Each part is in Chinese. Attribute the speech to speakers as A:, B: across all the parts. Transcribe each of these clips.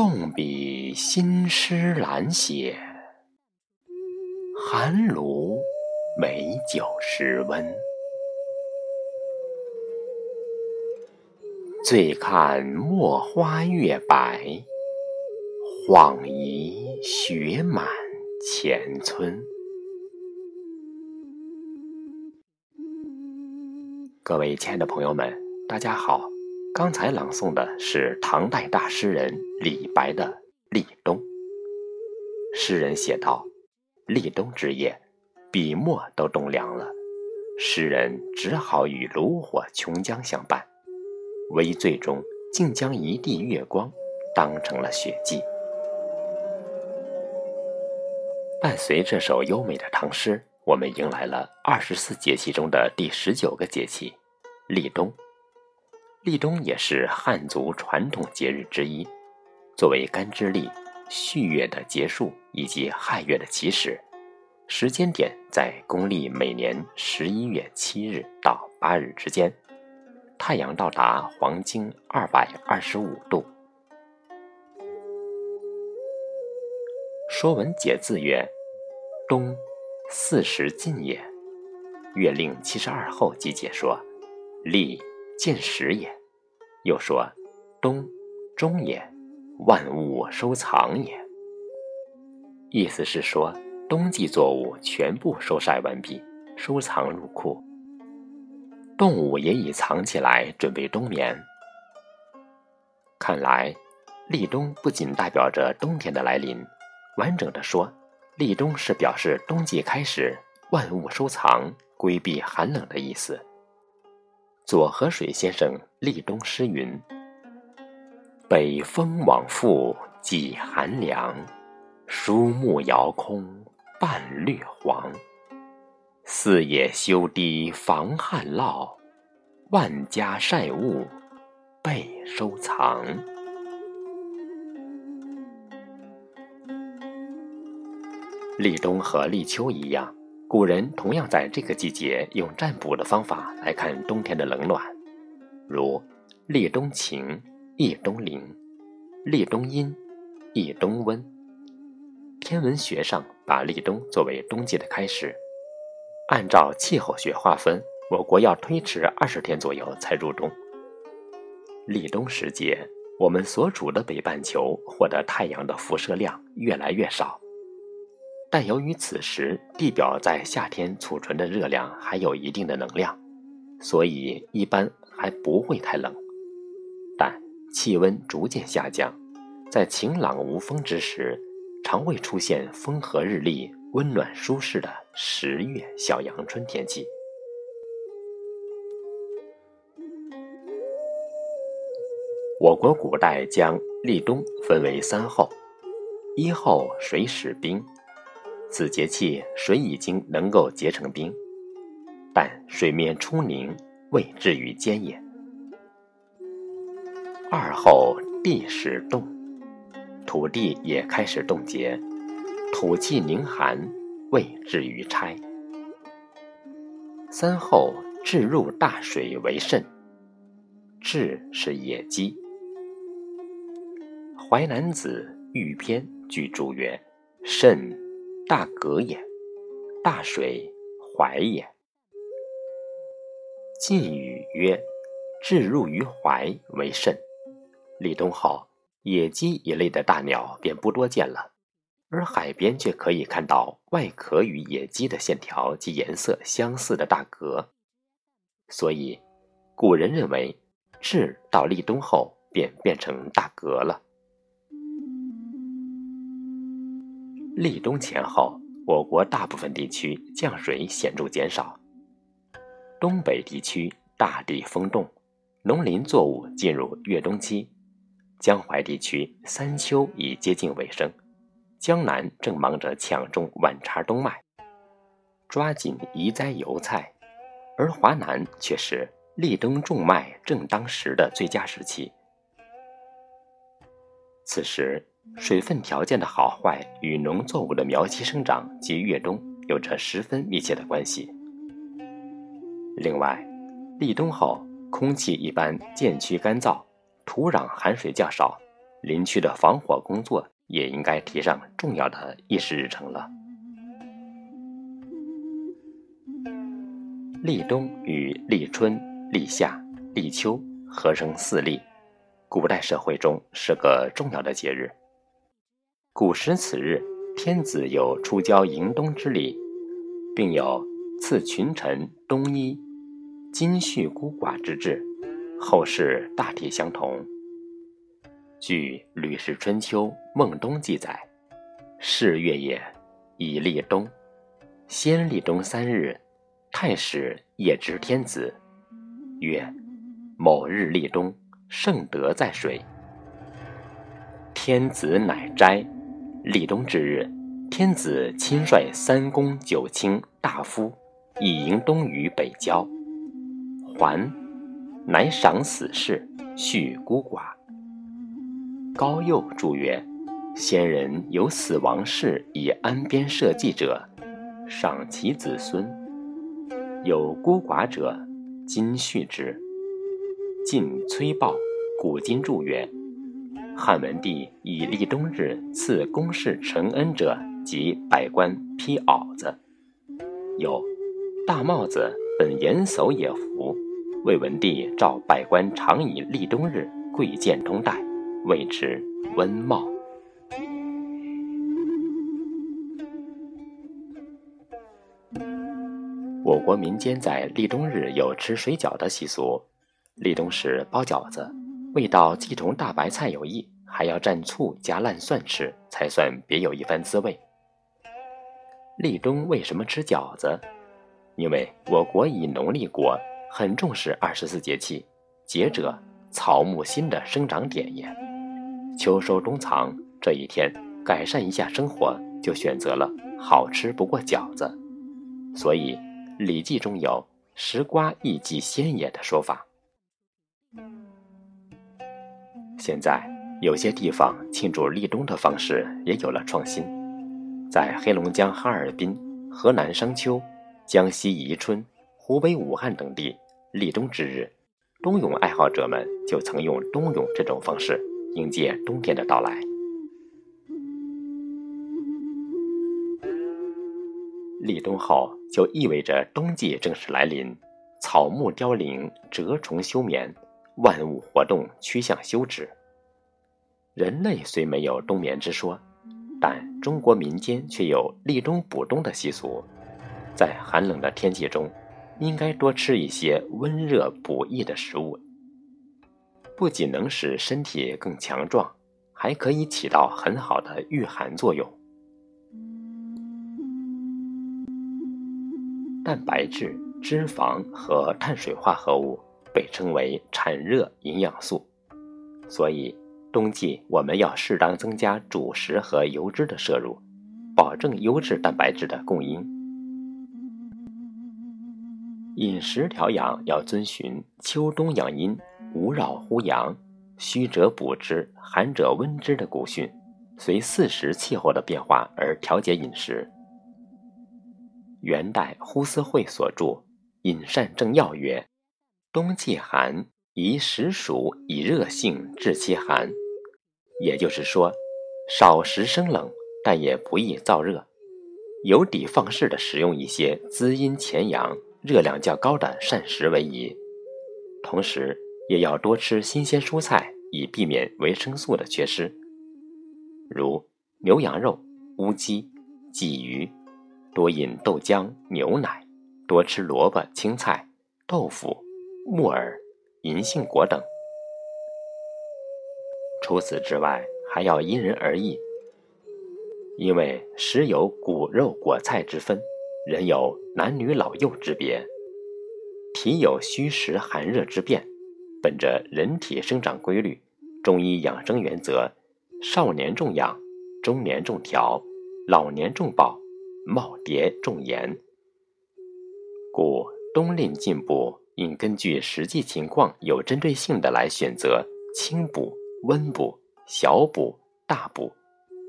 A: 上笔新诗懒写，寒炉美酒时温。醉看墨花月白，恍疑雪满前村。各位亲爱的朋友们，大家好。刚才朗诵的是唐代大诗人李白的《立冬》。诗人写道：“立冬之夜，笔墨都冻凉了，诗人只好与炉火琼浆相伴，微醉中竟将一地月光当成了雪霁。”伴随这首优美的唐诗，我们迎来了二十四节气中的第十九个节气——立冬。立冬也是汉族传统节日之一，作为干支历、戌月的结束以及亥月的起始，时间点在公历每年十一月七日到八日之间，太阳到达黄经二百二十五度。《说文解字》曰：“冬，四时尽也。”《月令七十二候集解说：“立。”见时也，又说冬终也，万物收藏也。意思是说，冬季作物全部收晒完毕，收藏入库，动物也已藏起来，准备冬眠。看来，立冬不仅代表着冬天的来临，完整的说，立冬是表示冬季开始，万物收藏，规避寒冷的意思。左河水先生立冬诗云：“北风往复几寒凉，疏木遥空半绿黄。四野修堤防旱涝，万家晒物备收藏。”立冬和立秋一样。古人同样在这个季节用占卜的方法来看冬天的冷暖，如立冬晴，易冬灵；立冬阴，易冬温。天文学上把立冬作为冬季的开始，按照气候学划分，我国要推迟二十天左右才入冬。立冬时节，我们所处的北半球获得太阳的辐射量越来越少。但由于此时地表在夏天储存的热量还有一定的能量，所以一般还不会太冷。但气温逐渐下降，在晴朗无风之时，常会出现风和日丽、温暖舒适的十月小阳春天气。我国古代将立冬分为三候：一候水始冰。此节气水已经能够结成冰，但水面初凝，未至于坚也。二后地始冻，土地也开始冻结，土气凝寒，未至于拆。三后至入大水为肾，至是野鸡。《淮南子·玉篇》据注曰：肾。大革也，大水淮也。晋语曰：“至入于淮为甚。”立冬后，野鸡一类的大鸟便不多见了，而海边却可以看到外壳与野鸡的线条及颜色相似的大革。所以，古人认为，至到立冬后便变成大革了。立冬前后，我国大部分地区降水显著减少。东北地区大地封冻，农林作物进入越冬期。江淮地区三秋已接近尾声，江南正忙着抢种晚茬冬麦，抓紧移栽油菜，而华南却是立冬种麦正当时的最佳时期。此时。水分条件的好坏与农作物的苗期生长及越冬有着十分密切的关系。另外，立冬后空气一般渐趋干燥，土壤含水较少，林区的防火工作也应该提上重要的议事日程了。立冬与立春、立夏、立秋合称四立，古代社会中是个重要的节日。古时此日，天子有出郊迎冬之礼，并有赐群臣冬衣、金恤孤寡之制，后世大体相同。据《吕氏春秋·孟冬》记载：“是月也，以立冬。先立冬三日，太史夜知天子，曰：‘某日立冬，圣德在水。’天子乃斋。立冬之日，天子亲率三公九卿大夫，以迎冬于北郊。还，乃赏死士，恤孤寡。”高佑注曰：“先人有死亡事以安边社稷者，赏其子孙；有孤寡者，今恤之。”晋崔豹古今注曰：“汉文帝以立冬日赐公事承恩者，及百官披袄子。有大帽子本严叟也服，魏文帝召百官常以立冬日贵贱通戴。”谓之温帽。我国民间在立冬日有吃水饺的习俗。立冬时包饺子，味道既同大白菜有异，还要蘸醋加烂蒜吃，才算别有一番滋味。立冬为什么吃饺子？因为我国以农历国，很重视二十四节气，节者草木新的生长点也。秋收冬藏这一天，改善一下生活，就选择了好吃不过饺子，所以《礼记》中有“食瓜亦即先也”的说法。现在有些地方庆祝立冬的方式也有了创新，在黑龙江哈尔滨、河南商丘、江西宜春、湖北武汉等地，立冬之日，冬泳爱好者们就曾用冬泳这种方式。迎接冬天的到来，立冬后就意味着冬季正式来临，草木凋零，蛰虫休眠，万物活动趋向休止。人类虽没有冬眠之说，但中国民间却有立冬补冬的习俗，在寒冷的天气中，应该多吃一些温热补益的食物。不仅能使身体更强壮，还可以起到很好的御寒作用。蛋白质、脂肪和碳水化合物被称为产热营养素，所以冬季我们要适当增加主食和油脂的摄入，保证优质蛋白质的供应。饮食调养要遵循秋冬养阴。无扰乎阳，虚者补之，寒者温之的古训，随四时气候的变化而调节饮食。元代呼思慧所著《饮膳正要》曰：“冬季寒，宜食暑以热性治其寒。”也就是说，少食生冷，但也不易燥热，有底放矢的食用一些滋阴潜阳、热量较高的膳食为宜。同时，也要多吃新鲜蔬菜，以避免维生素的缺失。如牛羊肉、乌鸡、鲫鱼，多饮豆浆、牛奶，多吃萝卜、青菜、豆腐、木耳、银杏果等。除此之外，还要因人而异，因为食有骨肉果菜之分，人有男女老幼之别，体有虚实寒热之变。本着人体生长规律，中医养生原则，少年重养，中年重调，老年重保，耄耋重盐。故冬令进补应根据实际情况，有针对性的来选择轻补、温补、小补、大补，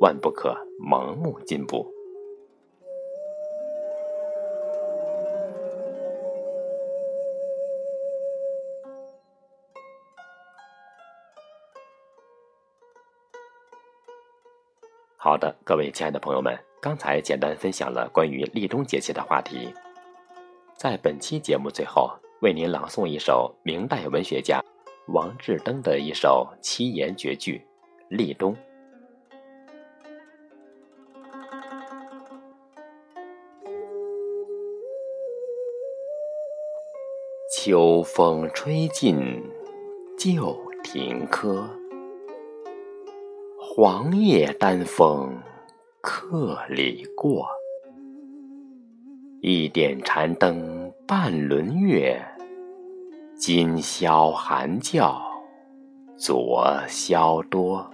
A: 万不可盲目进补。好的，各位亲爱的朋友们，刚才简单分享了关于立冬节气的话题。在本期节目最后，为您朗诵一首明代文学家王志登的一首七言绝句《立冬》。秋风吹尽旧亭柯，黄叶丹枫客里过。一点残灯半轮月，今宵寒叫昨宵多。